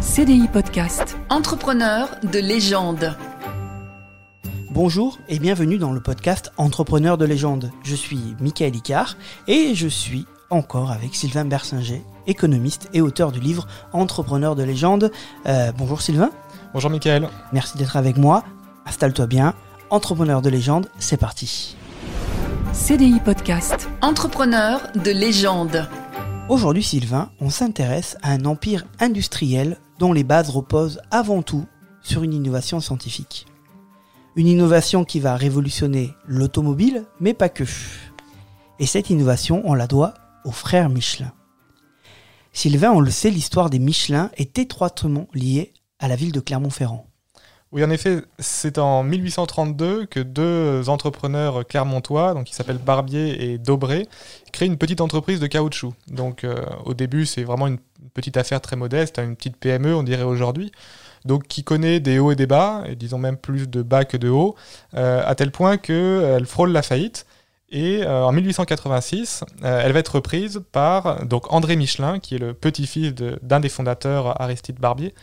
CDI Podcast. Entrepreneur de légende. Bonjour et bienvenue dans le podcast Entrepreneur de légende. Je suis Michael Icard et je suis encore avec Sylvain Bersinger, économiste et auteur du livre Entrepreneur de légende. Euh, bonjour Sylvain. Bonjour Michael. Merci d'être avec moi. Installe-toi bien. Entrepreneur de légende, c'est parti. CDI Podcast. Entrepreneur de légende. Aujourd'hui Sylvain, on s'intéresse à un empire industriel dont les bases reposent avant tout sur une innovation scientifique. Une innovation qui va révolutionner l'automobile, mais pas que. Et cette innovation, on la doit aux frères Michelin. Sylvain, on le sait, l'histoire des Michelin est étroitement liée à la ville de Clermont-Ferrand. Oui, en effet, c'est en 1832 que deux entrepreneurs clermontois, donc qui s'appellent Barbier et Dobré, créent une petite entreprise de caoutchouc. Donc euh, au début, c'est vraiment une petite affaire très modeste, une petite PME, on dirait aujourd'hui. Donc qui connaît des hauts et des bas, et disons même plus de bas que de hauts, euh, à tel point qu'elle frôle la faillite. Et euh, en 1886, elle va être reprise par donc André Michelin, qui est le petit-fils d'un des fondateurs, Aristide Barbier,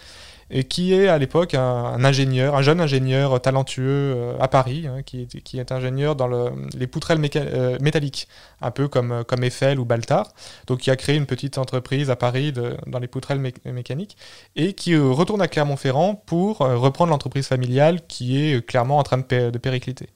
et qui est à l'époque un, ingénieur, un jeune ingénieur talentueux euh, à Paris, hein, qui, est, ingénieur dans le, les poutrelles euh, métalliques, un peu comme, comme Eiffel ou Baltard, donc qui a créé une petite entreprise à Paris dans les poutrelles mécaniques, et qui euh, retourne à Clermont-Ferrand pour reprendre l'entreprise familiale qui est clairement en train de péricliter.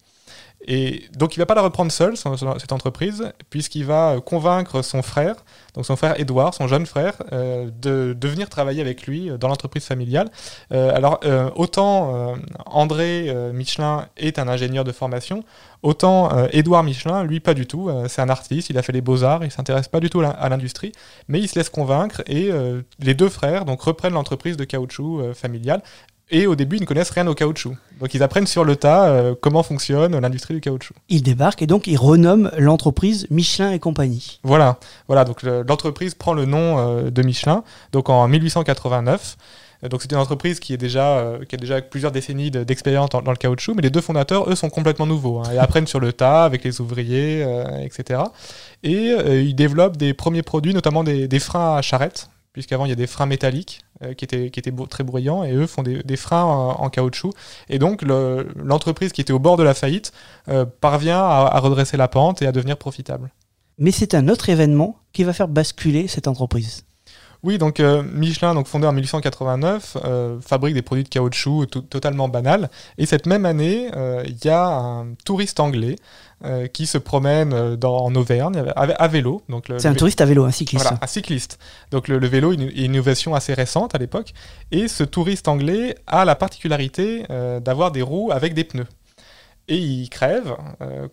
Et donc il ne va pas la reprendre seul, cette entreprise, puisqu'il va convaincre son frère, donc son frère Édouard, son jeune frère, euh, de, venir travailler avec lui dans l'entreprise familiale. Euh, alors euh, autant André Michelin est un ingénieur de formation, autant Édouard Michelin, lui pas du tout, c'est un artiste, il a fait les beaux-arts, il s'intéresse pas du tout à l'industrie, mais il se laisse convaincre et les deux frères donc reprennent l'entreprise de caoutchouc familiale et au début, ils ne connaissent rien au caoutchouc. Donc ils apprennent sur le tas euh, comment fonctionne l'industrie du caoutchouc. Ils débarquent et donc ils renomment l'entreprise Michelin et compagnie. Voilà, voilà. Donc l'entreprise prend le nom euh, de Michelin. Donc en 1889. Donc c'est une entreprise qui est déjà euh, qui a déjà plusieurs décennies d'expérience dans, le caoutchouc, mais les deux fondateurs, eux, sont complètement nouveaux. Hein, ils apprennent sur le tas avec les ouvriers, etc. Et ils développent des premiers produits, notamment des, des freins à charrette puisqu'avant il y a des freins métalliques euh, qui étaient, qui étaient très bruyants, et eux font des, freins en, caoutchouc. Et donc l'entreprise qui était au bord de la faillite euh, parvient à, redresser la pente et à devenir profitable. Mais c'est un autre événement qui va faire basculer cette entreprise. Oui, donc euh, Michelin, donc fondé en 1889, fabrique des produits de caoutchouc totalement banals. Et cette même année, il y a un touriste anglais euh, qui se promène euh, dans, en Auvergne à, vélo. C'est un touriste à vélo, un cycliste. Voilà, un cycliste. Donc le, vélo est une, innovation assez récente à l'époque. Et ce touriste anglais a la particularité euh, d'avoir des roues avec des pneus et il crève,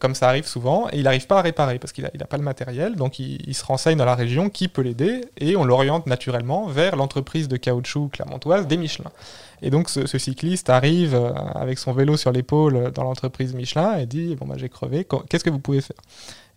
comme ça arrive souvent, et il n'arrive pas à réparer parce qu'il n'a pas le matériel, donc il, se renseigne dans la région qui peut l'aider, et on l'oriente naturellement vers l'entreprise de caoutchouc clermontoise des Michelin. Et donc ce, cycliste arrive euh, avec son vélo sur l'épaule euh, dans l'entreprise Michelin et dit bon bah j'ai crevé, qu'est-ce que vous pouvez faire?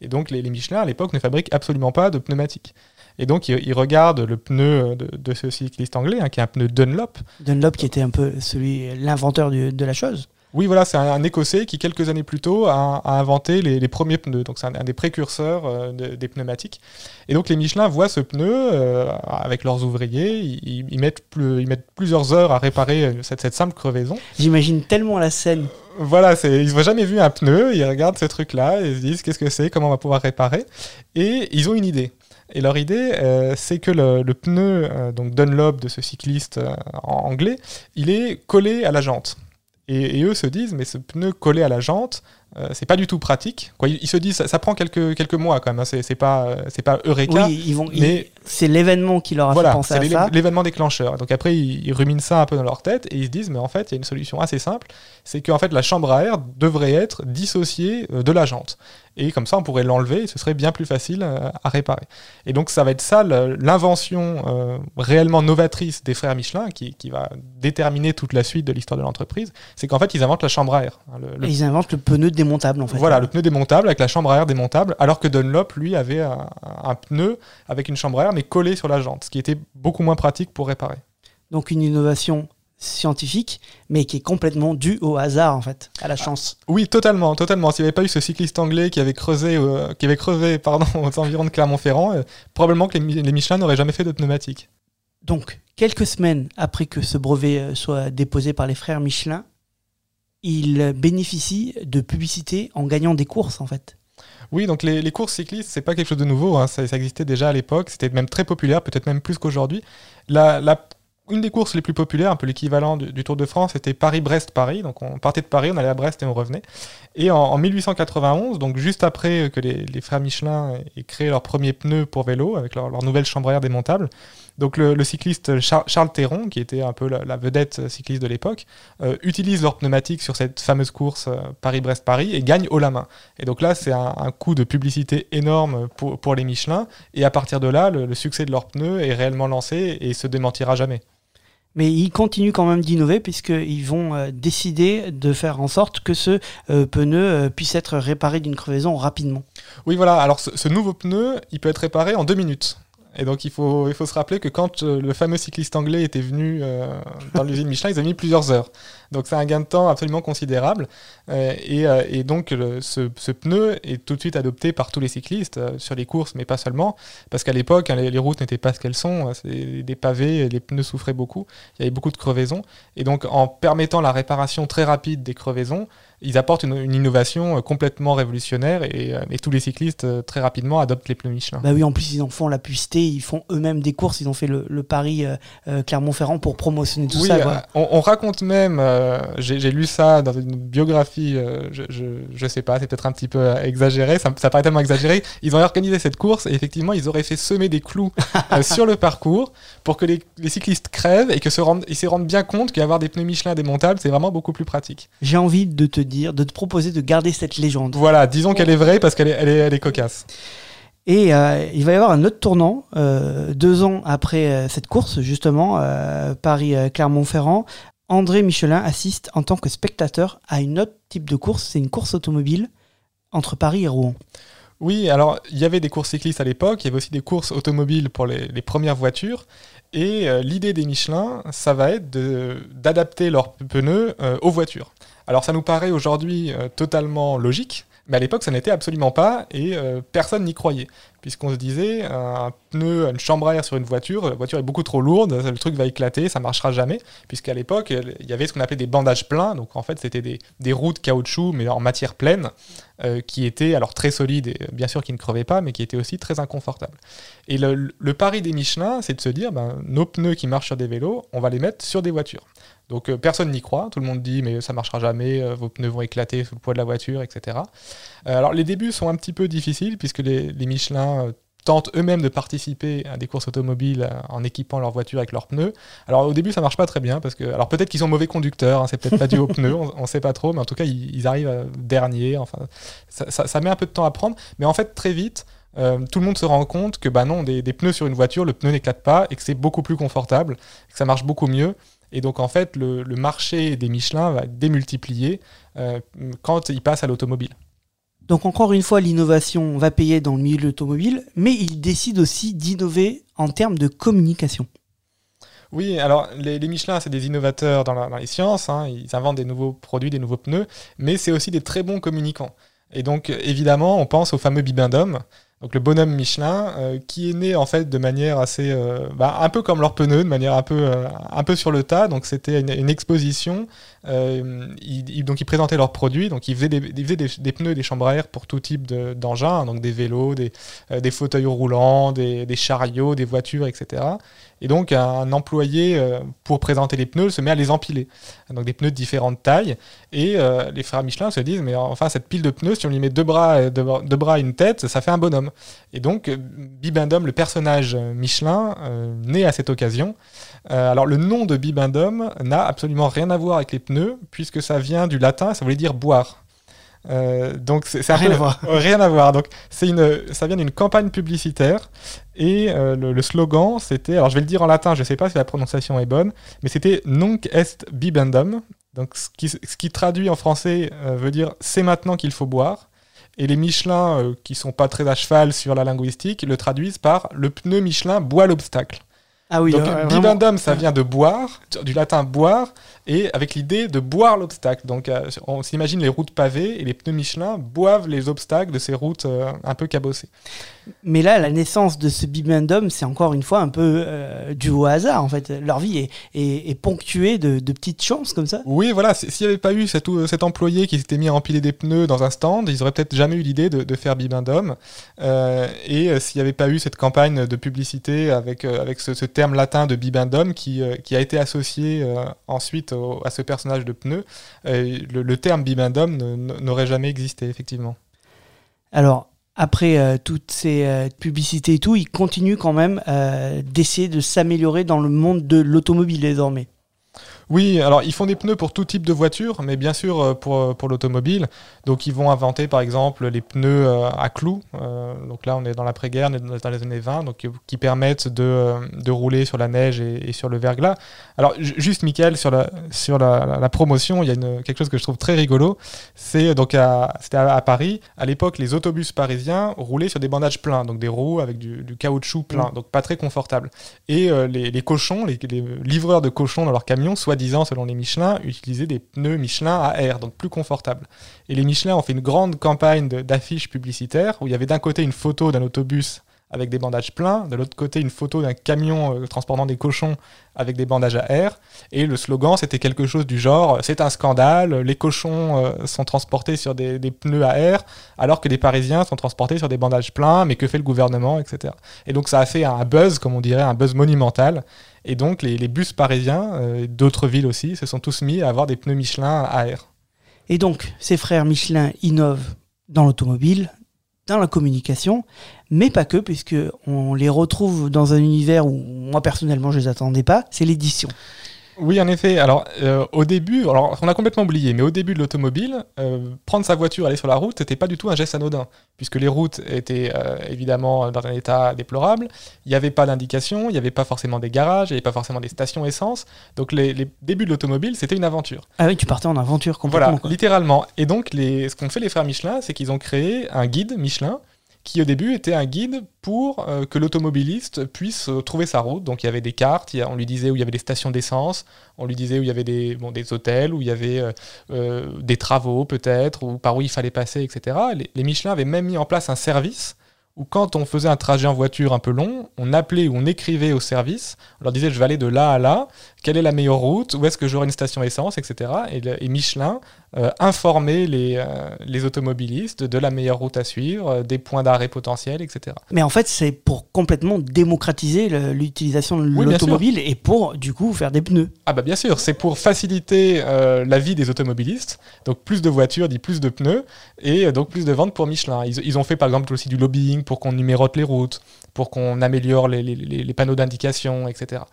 Et donc les, Michelin à l'époque ne fabriquent absolument pas de pneumatiques. Et donc il, regarde le pneu de, ce cycliste anglais, hein, qui est un pneu Dunlop. Dunlop qui était un peu celui l'inventeur de la chose. Oui, voilà, c'est un, Écossais qui, quelques années plus tôt, a, inventé les, premiers pneus. Donc, c'est un, des précurseurs euh, des pneumatiques. Et donc, les Michelin voient ce pneu euh, avec leurs ouvriers. Ils, mettent ils, mettent plusieurs heures à réparer euh, cette, cette simple crevaison. J'imagine tellement la scène. Voilà, ils n'ont jamais vu un pneu. Ils regardent ce truc-là et se disent qu'est-ce que c'est, comment on va pouvoir réparer? Et ils ont une idée. Et leur idée, c'est que le, pneu donc Dunlop de ce cycliste anglais, il est collé à la jante. Et, eux se disent, mais ce pneu collé à la jante, euh, c'est pas du tout pratique. Quoi, ils, se disent, ça, ça, prend quelques, quelques mois quand même. Hein. C'est, pas, c'est pas Eureka. Oui, ils vont, mais c'est l'événement qui leur a fait penser à ça. C'est l'événement déclencheur. Donc après, ils, ruminent ça un peu dans leur tête et ils se disent, mais en fait, il y a une solution assez simple. C'est qu'en fait, la chambre à air devrait être dissociée euh, de la jante. Et comme ça, on pourrait l'enlever et ce serait bien plus facile euh, à réparer. Et donc, ça va être ça l'invention euh, réellement novatrice des frères Michelin qui, qui, va déterminer toute la suite de l'histoire de l'entreprise. C'est qu'en fait, ils inventent la chambre à air. Hein, ils inventent le pneu démontable, en fait. Voilà, le pneu démontable avec la chambre à air démontable, alors que Dunlop, lui, avait un, un pneu avec une chambre à air, mais collé sur la jante, ce qui était beaucoup moins pratique pour réparer. Donc, une innovation scientifique, mais qui est complètement dû au hasard en fait, à la chance. oui, totalement, totalement. S'il n'y avait pas eu ce cycliste anglais qui avait creusé, euh, qui avait crevé, pardon, aux environs de Clermont-Ferrand, euh, probablement que les, Michelin n'auraient jamais fait de pneumatique. Donc, quelques semaines après que ce brevet euh, soit déposé par les frères Michelin, il bénéficie de publicité en gagnant des courses en fait. Oui, donc les, courses cyclistes, c'est pas quelque chose de nouveau, hein, ça, existait déjà à l'époque, c'était même très populaire, peut-être même plus qu'aujourd'hui. La, une des courses les plus populaires, un peu l'équivalent du, Tour de France, c'était Paris-Brest-Paris. Donc on partait de Paris, on allait à Brest et on revenait. Et en, en 1891, donc juste après que les, frères Michelin aient créé leurs premiers pneus pour vélo avec leur, leur nouvelle chambre à air démontable, donc le, le cycliste Char- Charles Théron, qui était un peu la, la vedette cycliste de l'époque, euh, utilise leur pneumatique sur cette fameuse course euh, Paris-Brest-Paris et gagne haut la main. Et donc là, c'est un, un coup de publicité énorme pour, pour les Michelin. Et à partir de là, le, le succès de leurs pneus est réellement lancé et se démentira jamais. Mais ils continuent quand même d'innover puisqu'ils vont euh, décider de faire en sorte que ce euh, pneu euh, puisse être réparé d'une crevaison rapidement. Oui, voilà. Alors, ce, ce nouveau pneu, il peut être réparé en deux minutes. Et donc, il faut, il faut se rappeler que quand euh, le fameux cycliste anglais était venu euh, dans l'usine Michelin, ils ont mis plusieurs heures. Donc, c'est un gain de temps absolument considérable. Euh, et, euh, et donc, ce, ce pneu est tout de suite adopté par tous les cyclistes euh, sur les courses, mais pas seulement. Parce qu'à l'époque, hein, les, les routes n'étaient pas ce qu'elles sont. euh, C'est des pavés, les pneus souffraient beaucoup. Il y avait beaucoup de crevaisons. Et donc, en permettant la réparation très rapide des crevaisons, ils apportent une, une innovation euh, complètement révolutionnaire et, euh, et tous les cyclistes euh, très rapidement adoptent les pneus Michelin. Bah oui, en plus ils en font la publicité, ils font eux-mêmes des courses, ils ont fait le, le Paris euh, Clermont-Ferrand pour promotionner tout oui, ça. quoi. on, on raconte même, euh, j'ai lu ça dans une biographie, euh, je, je, je sais pas, c'est peut-être un petit peu exagéré, ça, ça paraît tellement exagéré. Ils ont organisé cette course et effectivement, ils auraient fait semer des clous sur le parcours pour que les, les cyclistes crèvent et que se rendent, ils se rendent bien compte qu'avoir des pneus Michelin démontables, c'est vraiment beaucoup plus pratique. J'ai envie de te dire, de te proposer de garder cette légende. Voilà, disons qu'elle est vraie parce qu'elle est, elle est, elle est cocasse. Et euh, il va y avoir un autre tournant, euh, deux ans après euh, cette course, justement, Paris-Clermont-Ferrand. André Michelin assiste en tant que spectateur à une autre type de course, c'est une course automobile entre Paris et Rouen. Oui, alors il y avait des courses cyclistes à l'époque, il y avait aussi des courses automobiles pour les, les premières voitures. Et euh, l'idée des Michelin, ça va être d'adapter leurs pneus euh, aux voitures. Alors ça nous paraît aujourd'hui euh, totalement logique, mais à l'époque ça n'était absolument pas et euh, personne n'y croyait. Puisqu'on se disait, un pneu, une chambre à air sur une voiture, la voiture est beaucoup trop lourde, le truc va éclater, ça marchera jamais. Puisqu'à l'époque, il y avait ce qu'on appelait des bandages pleins, donc en fait c'était des, des roues de caoutchouc, mais en matière pleine, euh, qui étaient alors très solides et bien sûr qui ne crevaient pas, mais qui étaient aussi très inconfortables. Et le, le pari des Michelin, c'est de se dire, ben, nos pneus qui marchent sur des vélos, on va les mettre sur des voitures. Donc euh, personne n'y croit, tout le monde dit mais ça marchera jamais, euh, vos pneus vont éclater sous le poids de la voiture, etc. Euh, alors les débuts sont un petit peu difficiles puisque les, Michelin tentent eux-mêmes de participer à des courses automobiles en équipant leur voiture avec leurs pneus. Alors au début ça marche pas très bien parce que alors peut-être qu'ils sont mauvais conducteurs, hein, c'est peut-être pas dû aux pneus, on, on sait pas trop, mais en tout cas ils, ils arrivent dernier. Enfin ça, met un peu de temps à prendre, mais en fait très vite. tout le monde se rend compte que bah non, des pneus sur une voiture, le pneu n'éclate pas et que c'est beaucoup plus confortable, que ça marche beaucoup mieux. Et donc en fait, le, le marché des Michelin va démultiplier euh, quand il passe à l'automobile. Donc encore une fois, l'innovation va payer dans le milieu automobile, mais il décide aussi d'innover en termes de communication. Oui, alors les, les Michelin, c'est des innovateurs dans, la- dans les sciences, hein, ils inventent des nouveaux produits, des nouveaux pneus, mais c'est aussi des très bons communicants. Et donc évidemment, on pense au fameux bibendum, donc le bonhomme Michelin, euh, qui est né en fait de manière assez, euh, bah, un peu comme leurs pneus, de manière un peu, euh, un peu sur le tas. Donc c'était une, exposition. Donc ils présentaient leurs produits. Donc ils faisaient des, ils faisaient des, pneus, des chambres à air pour tout type de- d'engins, donc des vélos, des, fauteuils roulants, des, chariots, des voitures, etc. Et donc un employé pour présenter les pneus se met à les empiler. Donc des pneus de différentes tailles. Et les frères Michelin se disent mais enfin cette pile de pneus, si on lui met deux bras, deux bras et une tête, ça fait un bonhomme. Et donc, euh, Bibendum, le personnage Michelin, euh, naît à cette occasion. Euh, alors, le nom de Bibendum n'a absolument rien à voir avec les pneus, puisque ça vient du latin, ça voulait dire boire. Euh, donc, c'est Rien peu- à voir. Euh, rien à voir. Donc, c'est une, ça vient d'une campagne publicitaire. Et euh, le, le slogan, c'était, alors je vais le dire en latin, je ne sais pas si la prononciation est bonne, mais c'était Nunc est bibendum. Donc, ce qui, ce qui traduit en français veut dire c'est maintenant qu'il faut boire. Et les Michelin, euh, qui sont pas très à cheval sur la linguistique, le traduisent par le pneu Michelin boit l'obstacle. Ah oui, Donc, euh, bibendum, ça vient de boire, du latin boire, et avec l'idée de boire l'obstacle. Donc, euh, on s'imagine les routes pavées et les pneus Michelin boivent les obstacles de ces routes euh, un peu cabossées. Mais là, la naissance de ce bibendum, c'est encore une fois un peu euh, dû au hasard en fait. Leur vie est, est- est ponctuée de, de petites chances comme ça. Oui, voilà, s'il n'y avait pas eu cet, employé qui s'était mis à empiler des pneus dans un stand, ils auraient peut-être jamais eu l'idée de, de faire bibendum. Et s'il n'y avait pas eu cette campagne de publicité avec, avec ce, ce terme latin de bibendum qui, euh, qui a été associé euh, ensuite à ce personnage de pneu, le, terme bibendum n'aurait jamais existé, effectivement. Alors, après euh, toutes ces publicités et tout, ils continuent quand même d'essayer de s'améliorer dans le monde de l'automobile désormais. Oui, alors ils font des pneus pour tout type de voiture, mais bien sûr euh, pour, euh, pour l'automobile. Donc ils vont inventer par exemple les pneus euh, à clous. Euh, donc là on est dans l'après-guerre, on est dans les années 20, donc, qui permettent de, de rouler sur la neige et, et sur le verglas. Alors ju- juste Michael, sur la, sur la, promotion, il y a une- quelque chose que je trouve très rigolo. C'est donc à, c'était à, à Paris. À l'époque, les autobus parisiens roulaient sur des bandages pleins, donc des roues avec du, du caoutchouc plein, donc pas très confortable. Et euh, les, les cochons, les, les livreurs de cochons dans leurs camions, soi-disant selon les Michelin, utilisaient des pneus Michelin à air, donc plus confortables. Et les Michelin ont fait une grande campagne d'affiches publicitaires où il y avait d'un côté une photo d'un autobus avec des bandages pleins, de l'autre côté une photo d'un camion euh, transportant des cochons avec des bandages à air. Et le slogan, c'était quelque chose du genre c'est un scandale, les cochons euh, sont transportés sur des, des pneus à air, alors que les Parisiens sont transportés sur des bandages pleins, mais que fait le gouvernement, etc. Et donc ça a fait un buzz, comme on dirait, un buzz monumental. Et donc les, bus parisiens, euh, d'autres villes aussi, se sont tous mis à avoir des pneus Michelin à air. Et donc, ces frères Michelin innovent dans l'automobile, dans la communication, mais pas que, puisque on les retrouve dans un univers où moi personnellement je les attendais pas, c'est l'édition. Oui, en effet. Alors, euh, au début, alors on a complètement oublié, mais au début de l'automobile, euh, prendre sa voiture, aller sur la route, c'était pas du tout un geste anodin, puisque les routes étaient euh, évidemment dans un état déplorable. Il n'y avait pas d'indication, il n'y avait pas forcément des garages, il n'y avait pas forcément des stations essence. Donc, les, les débuts de l'automobile, c'était une aventure. Ah oui, tu partais en aventure complètement. Voilà, quoi. littéralement. Et donc, les, ce qu'ont fait les frères Michelin, c'est qu'ils ont créé un guide Michelin qui au début était un guide pour euh, que l'automobiliste puisse euh, trouver sa route. Donc il y avait des cartes, on lui disait où il y avait des stations d'essence, on lui disait où il y avait des, hôtels, où il y avait euh, des travaux peut-être, ou par où il fallait passer, etc. Les, les Michelin avaient même mis en place un service où quand on faisait un trajet en voiture un peu long, on appelait ou on écrivait au service, on leur disait je vais aller de là à là, quelle est la meilleure route, où est-ce que j'aurai une station essence, etc. Et, le- et Michelin euh, informait les, euh, les automobilistes de la meilleure route à suivre, euh, des points d'arrêt potentiels, etc. Mais en fait, c'est pour complètement démocratiser l'utilisation de l'automobile et pour, du coup, faire des pneus. Ah bah bien sûr, c'est pour faciliter euh, la vie des automobilistes. Donc plus de voitures dit plus de pneus et donc plus de ventes pour Michelin. Ils, ils ont fait par exemple aussi du lobbying pour qu'on numérote les routes, pour qu'on améliore les- les panneaux d'indication, etc.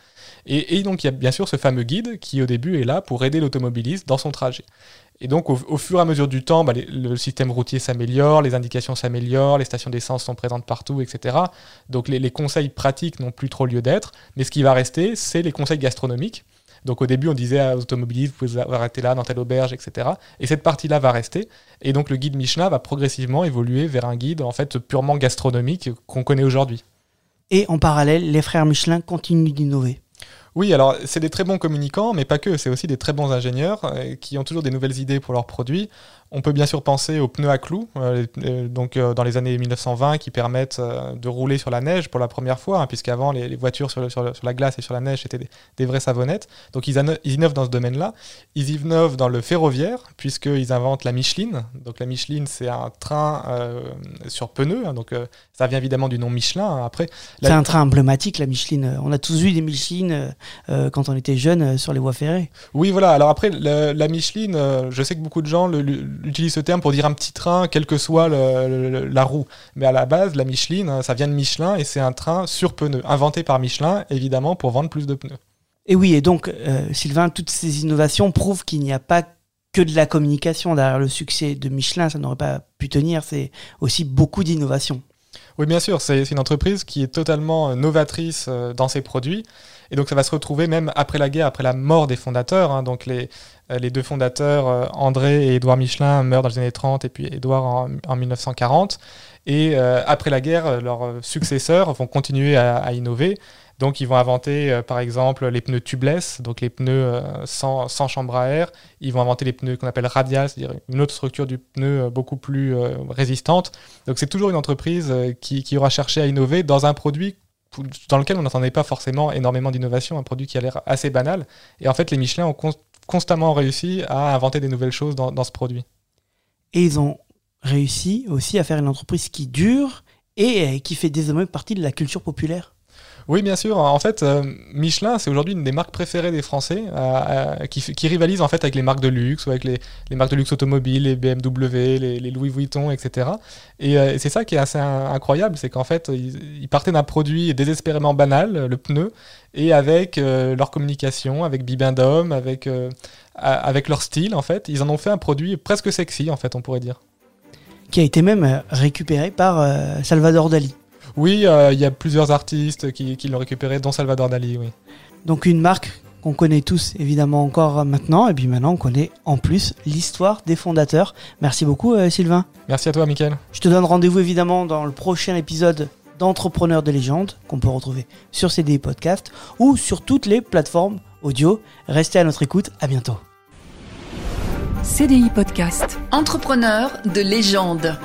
Et, donc il y a bien sûr ce fameux guide qui au début est là pour aider l'automobiliste dans son trajet. Et donc au, fur et à mesure du temps, bah, le système routier s'améliore, les indications s'améliorent, les stations d'essence sont présentes partout, etc. Donc les, les conseils pratiques n'ont plus trop lieu d'être, mais ce qui va rester, c'est les conseils gastronomiques. Donc au début, on disait aux automobilistes, vous pouvez arrêter là, dans telle auberge, etc. Et cette partie-là va rester. Et donc le guide Michelin va progressivement évoluer vers un guide en fait purement gastronomique qu'on connaît aujourd'hui. Et en parallèle, les frères Michelin continuent d'innover. Oui, alors c'est des très bons communicants, mais pas que, c'est aussi des très bons ingénieurs euh, qui ont toujours des nouvelles idées pour leurs produits. On peut bien sûr penser aux pneus à clous, euh, donc euh, dans les années 1920, qui permettent euh, de rouler sur la neige pour la première fois, hein, puisqu'avant les, les voitures sur, le- sur le- sur la glace et sur la neige c'était des, des vraies savonnettes. Donc ils, inno- ils innovent dans ce domaine-là. Ils innovent dans le ferroviaire, puisqu'ils inventent la Micheline. Donc la Micheline, c'est un train sur pneus, hein, donc ça vient évidemment du nom Michelin. hein. Après, La- C'est un train emblématique, la Micheline. On a tous vu des Michelines quand on était jeune euh, sur les voies ferrées. Oui, voilà. Alors après, le- la Micheline, je sais que beaucoup de gens le- le- utilisent ce terme pour dire un petit train, quelle que soit le- le- la roue. Mais à la base, la Micheline, hein, ça vient de Michelin et c'est un train sur pneus, inventé par Michelin, évidemment, pour vendre plus de pneus. Et oui, et donc, euh, Sylvain, toutes ces innovations prouvent qu'il n'y a pas que de la communication derrière le succès de Michelin. Ça n'aurait pas pu tenir. C'est aussi beaucoup d'innovation. Oui, bien sûr, c'est une entreprise qui est totalement euh, novatrice euh, dans ses produits. Et donc ça va se retrouver même après la guerre, après la mort des fondateurs. hein. donc les, les deux fondateurs, euh, André et Édouard Michelin, meurent dans les années 30 et puis Édouard en, en 1940. Et euh, après la guerre, euh, leurs successeurs vont continuer à, innover. Donc ils vont inventer euh, par exemple les pneus tubeless, donc les pneus euh, sans, chambre à air. Ils vont inventer les pneus qu'on appelle radial, c'est-à-dire une autre structure du pneu euh, beaucoup plus euh, résistante. Donc c'est toujours une entreprise euh, qui, qui aura cherché à innover dans un produit dans lequel on n'entendait pas forcément énormément d'innovation, un produit qui a l'air assez banal. Et en fait, les Michelin ont constamment réussi à inventer des nouvelles choses dans, ce produit. Et ils ont réussi aussi à faire une entreprise qui dure et euh, qui fait désormais partie de la culture populaire. Oui, bien sûr. En fait, euh, Michelin, c'est aujourd'hui une des marques préférées des Français, euh, euh, qui, qui rivalise en fait avec les marques de luxe ou avec les, marques de luxe automobiles, les BMW, les, Louis Vuitton, etc. Et c'est ça qui est assez in- incroyable, c'est qu'en fait, ils, partaient d'un produit désespérément banal, le pneu, et avec leur communication, avec Bibendum, avec leur style, en fait, ils en ont fait un produit presque sexy, en fait, on pourrait dire. qui a été même récupéré par Salvador Dali. Oui, euh, il y a plusieurs artistes qui, qui l'ont récupéré, dont Salvador Dali, oui. Donc une marque qu'on connaît tous évidemment encore maintenant, et puis maintenant on connaît en plus l'histoire des fondateurs. Merci beaucoup euh, Sylvain. Merci à toi, Mickaël. Je te donne rendez-vous évidemment dans le prochain épisode d'Entrepreneurs de légende qu'on peut retrouver sur CDI Podcast ou sur toutes les plateformes audio. Restez à notre écoute, à bientôt. CDI Podcast. Entrepreneur de légende.